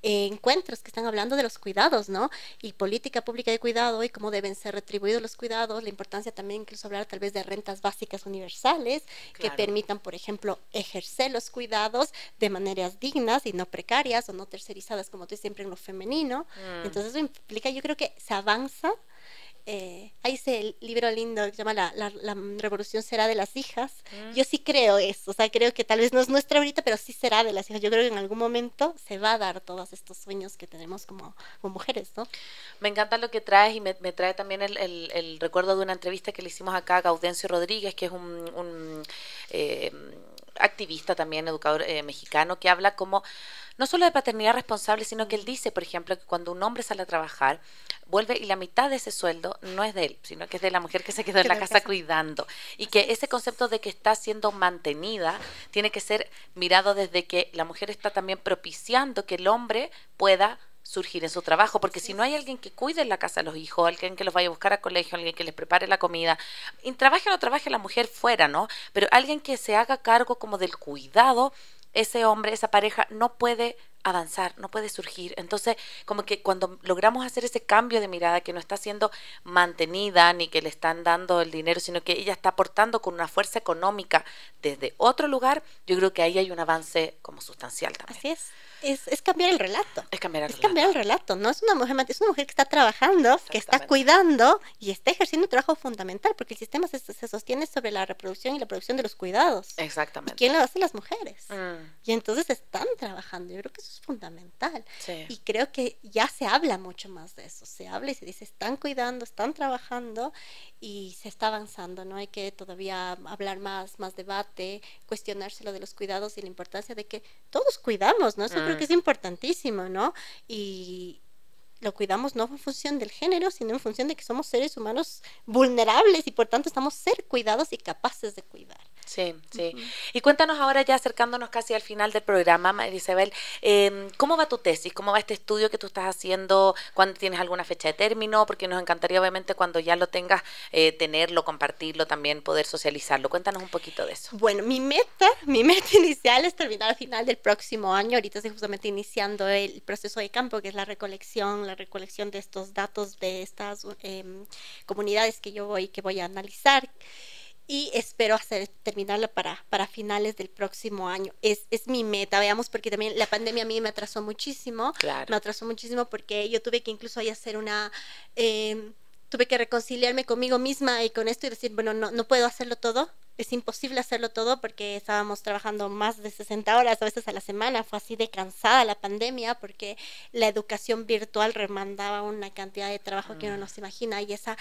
Eh, encuentros que están hablando de los cuidados, ¿no? Y política pública de cuidado y cómo deben ser retribuidos los cuidados, la importancia también incluso hablar tal vez de rentas básicas universales que permitan, por ejemplo, ejercer los cuidados de maneras dignas y no precarias o no tercerizadas, como tú siempre en lo femenino. Mm. Entonces eso implica, yo creo que se avanza eh, hay ese libro lindo que se llama La, la, Revolución será de las hijas. Mm. Yo sí creo eso, o sea, creo que tal vez no es nuestra ahorita, pero sí será de las hijas. Yo creo que en algún momento se va a dar todos estos sueños que tenemos como, como mujeres, ¿no? Me encanta lo que traes y me, trae también el, el, recuerdo de una entrevista que le hicimos acá a Gaudencio Rodríguez, que es un, un eh, activista también, educador eh, mexicano, que habla como no solo de paternidad responsable, sino que él dice, por ejemplo, que cuando un hombre sale a trabajar, vuelve y la mitad de ese sueldo no es de él, sino que es de la mujer que se quedó en la casa cuidando. Y que ese concepto de que está siendo mantenida tiene que ser mirado desde que la mujer está también propiciando que el hombre pueda surgir en su trabajo, porque si no hay alguien que cuide en la casa a los hijos, alguien que los vaya a buscar a colegio, alguien que les prepare la comida, y trabaje o no trabaje la mujer fuera, ¿no? Pero alguien que se haga cargo como del cuidado ese hombre, esa pareja no puede avanzar, no puede surgir. Entonces, como que cuando logramos hacer ese cambio de mirada, que no está siendo mantenida ni que le están dando el dinero, sino que ella está aportando con una fuerza económica desde otro lugar, yo creo que ahí hay un avance como sustancial también. Así es es, cambiar el relato. Es cambiar el es cambiar el relato. No es una mujer, es una mujer que está trabajando, que está cuidando y está ejerciendo un trabajo fundamental, porque el sistema se, sostiene sobre la reproducción y la producción de los cuidados. Exactamente. ¿Quién lo hace? Las mujeres. Mm. Y entonces están trabajando. Yo creo que eso es fundamental. Y creo que ya se habla mucho más de eso. Se habla y se dice, están cuidando, están trabajando y se está avanzando. No hay que todavía hablar más, más debate, cuestionarse lo de los cuidados y la importancia de que todos cuidamos, ¿no? Eso creo que es importantísimo, ¿no? Y lo cuidamos no en función del género, sino en función de que somos seres humanos vulnerables y por tanto estamos ser cuidados y capaces de cuidar. Sí, sí. Y cuéntanos ahora ya acercándonos casi al final del programa, María Isabel, em, ¿cómo va tu tesis? ¿Cómo va este estudio que tú estás haciendo? ¿Cuándo tienes alguna fecha de término? Porque nos encantaría obviamente cuando ya lo tengas, eh, tenerlo, compartirlo, también poder socializarlo. Cuéntanos un poquito de eso. Bueno, mi meta, mi meta inicial es terminar al final del próximo año. Ahorita estoy justamente iniciando el proceso de campo, que es la recolección, la recolección de estos datos de estas em, comunidades que yo voy, que voy a analizar y espero hacer terminarla para, para finales del próximo año. Es, es mi meta, veamos, porque también la pandemia a mí me atrasó muchísimo. Me atrasó muchísimo porque yo tuve que incluso ahí hacer una... Em, tuve que reconciliarme conmigo misma y con esto y decir, bueno, no, no puedo hacerlo todo, es imposible hacerlo todo porque estábamos trabajando más de 60 horas a veces a la semana, fue así de cansada la pandemia porque la educación virtual remandaba una cantidad de trabajo que uno no se imagina y esa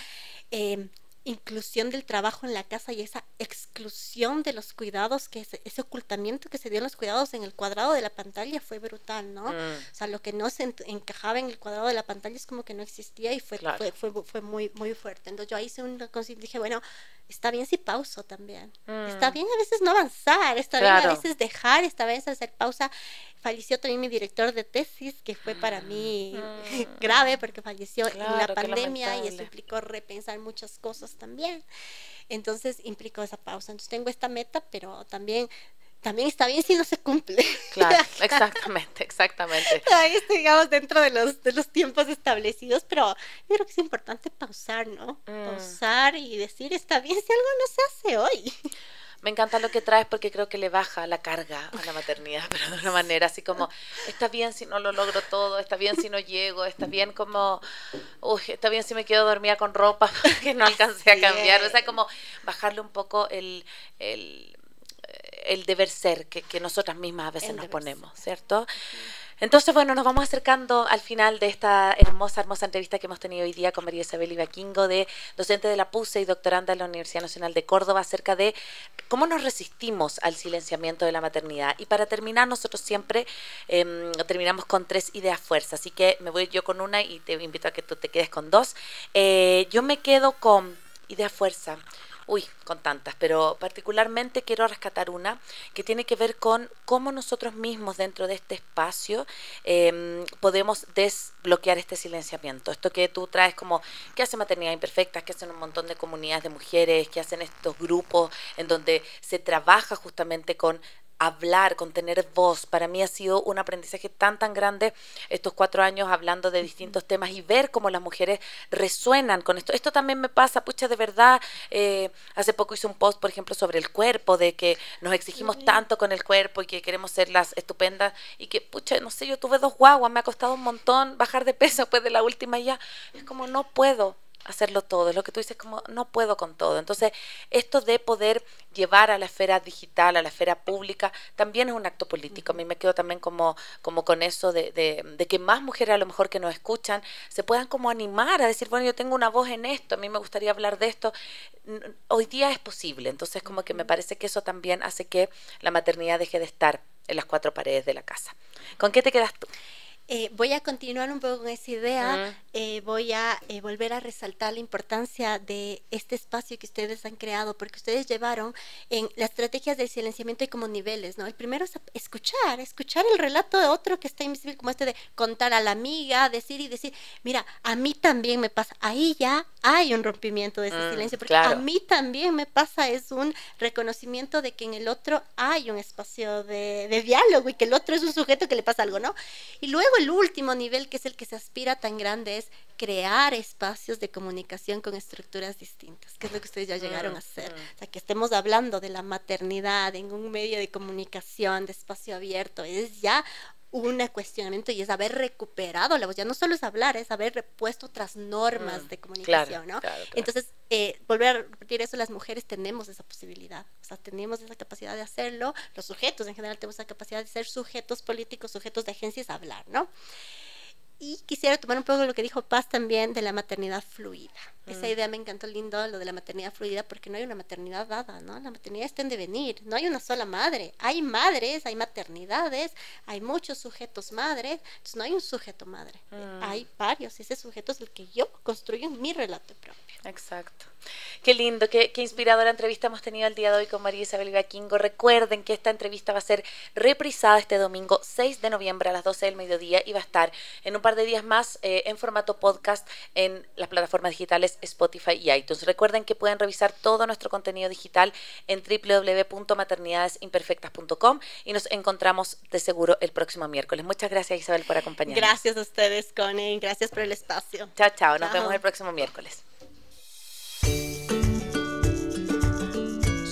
eh, inclusión del trabajo en la casa y esa exclusión de los cuidados, que ese, ese, ocultamiento que se dio en los cuidados en el cuadrado de la pantalla fue brutal, ¿no? Mm. O sea, lo que no se encajaba en el cuadrado de la pantalla es como que no existía y fue, fue, fue, fue, muy, muy fuerte. Entonces yo ahí hice un y dije, bueno, está bien si pauso también. Está mm. bien a veces no avanzar, está bien a veces dejar, esta vez hacer pausa. Falleció también mi director de tesis, que fue para mí mm. grave porque falleció en la pandemia y eso implicó repensar muchas cosas también. Entonces implicó esa pausa. Entonces tengo esta meta, pero también también está bien si no se cumple. Claro, exactamente, exactamente. Todavía digamos, dentro de los, de los tiempos establecidos, pero yo creo que es importante pausar, ¿no? Mm. Pausar y decir, está bien si algo no se hace hoy. Me encanta lo que traes porque creo que le baja la carga a la maternidad, pero de una manera así como, está bien si no lo logro todo, está bien si no llego, está bien como, uy, está bien si me quedo dormida con ropa que no alcancé a cambiar, o sea, como bajarle un poco el, el, el deber ser que, que nosotras mismas a veces nos ponemos, ¿cierto? Entonces, bueno, nos vamos acercando al final de esta hermosa, hermosa entrevista que hemos tenido hoy día con María Isabel Ibaquingo, de docente de la PUSE y doctoranda de la Universidad Nacional de Córdoba, acerca de cómo nos resistimos al silenciamiento de la maternidad. Y para terminar, nosotros siempre em, terminamos con tres ideas fuerzas, así que me voy yo con una y te invito a que tú te quedes con dos. Eh, yo me quedo con idea fuerza uy, con tantas, pero particularmente quiero rescatar una que tiene que ver con cómo nosotros mismos dentro de este espacio em, podemos desbloquear este silenciamiento. Esto que tú traes como, que hace Maternidad Imperfecta, que hacen un montón de comunidades de mujeres, que hacen estos grupos en donde se trabaja justamente con hablar, con tener voz. Para mí ha sido un aprendizaje tan, tan grande estos cuatro años hablando de distintos temas y ver cómo las mujeres resuenan con esto. Esto también me pasa, pucha, de verdad. Eh, hace poco hice un post, por ejemplo, sobre el cuerpo, de que nos exigimos tanto con el cuerpo y que queremos ser las estupendas y que, pucha, no sé, yo tuve dos guaguas, me ha costado un montón bajar de peso después de la última y ya. Es como, no puedo hacerlo todo, es lo que tú dices como no puedo con todo. Entonces, esto de poder llevar a la esfera digital, a la esfera pública, también es un acto político. A mí me quedo también como, como con eso de, de, que más mujeres a lo mejor que nos escuchan se puedan como animar a decir, bueno, yo tengo una voz en esto, a mí me gustaría hablar de esto. Hoy día es posible, entonces como que me parece que eso también hace que la maternidad deje de estar en las cuatro paredes de la casa. ¿Con qué te quedas tú? Eh, voy a continuar un poco con esa idea, eh, voy a eh, volver a resaltar la importancia de este espacio que ustedes han creado, porque ustedes llevaron en las estrategias de silenciamiento y como niveles, ¿no? El primero es escuchar, escuchar el relato de otro que está invisible, como este de contar a la amiga, decir y decir, mira, a mí también me pasa, ahí ya hay un rompimiento de ese mm, silencio, porque a mí también me pasa, es un reconocimiento de que en el otro hay un espacio de, de diálogo y que el otro es un sujeto que le pasa algo, ¿no? Y luego el último nivel, que es el que se aspira tan grande, es crear espacios de comunicación con estructuras distintas, que es lo que ustedes ya llegaron a hacer. O sea, que estemos hablando de la maternidad en un medio de comunicación, de espacio abierto, es ya un cuestionamiento y es haber recuperado la voz. Ya no solo es hablar, es haber repuesto otras normas mm, de comunicación, ¿no? Entonces, eh, volver a repetir eso, las mujeres tenemos esa posibilidad, o sea, tenemos esa capacidad de hacerlo, los sujetos en general tenemos esa capacidad de ser sujetos políticos, sujetos de agencias, hablar, ¿no? Y quisiera tomar un poco lo que dijo Paz también de la maternidad fluida. Esa idea me encantó lindo, lo de la maternidad fluida, porque no hay una maternidad dada, ¿no? La maternidad está en devenir, no hay una sola madre. Hay madres, hay maternidades, hay muchos sujetos madres, entonces no hay un sujeto madre. Mm. Hay varios, ese sujeto es el que yo construyo en mi relato propio. Exacto. Qué lindo, qué, qué, inspiradora entrevista hemos tenido el día de hoy con María Isabel Gaquingo. Recuerden que esta entrevista va a ser reprisada este domingo 6 de noviembre a las 12 del mediodía y va a estar en un par de días más eh, en formato podcast en las plataformas digitales Spotify y iTunes. Recuerden que pueden revisar todo nuestro contenido digital en www.maternidadesimperfectas.com y nos encontramos de seguro el próximo miércoles. Muchas gracias Isabel por acompañarnos. Gracias a ustedes, Connie. Gracias por el espacio. Chao, chao. Nos vemos el próximo miércoles.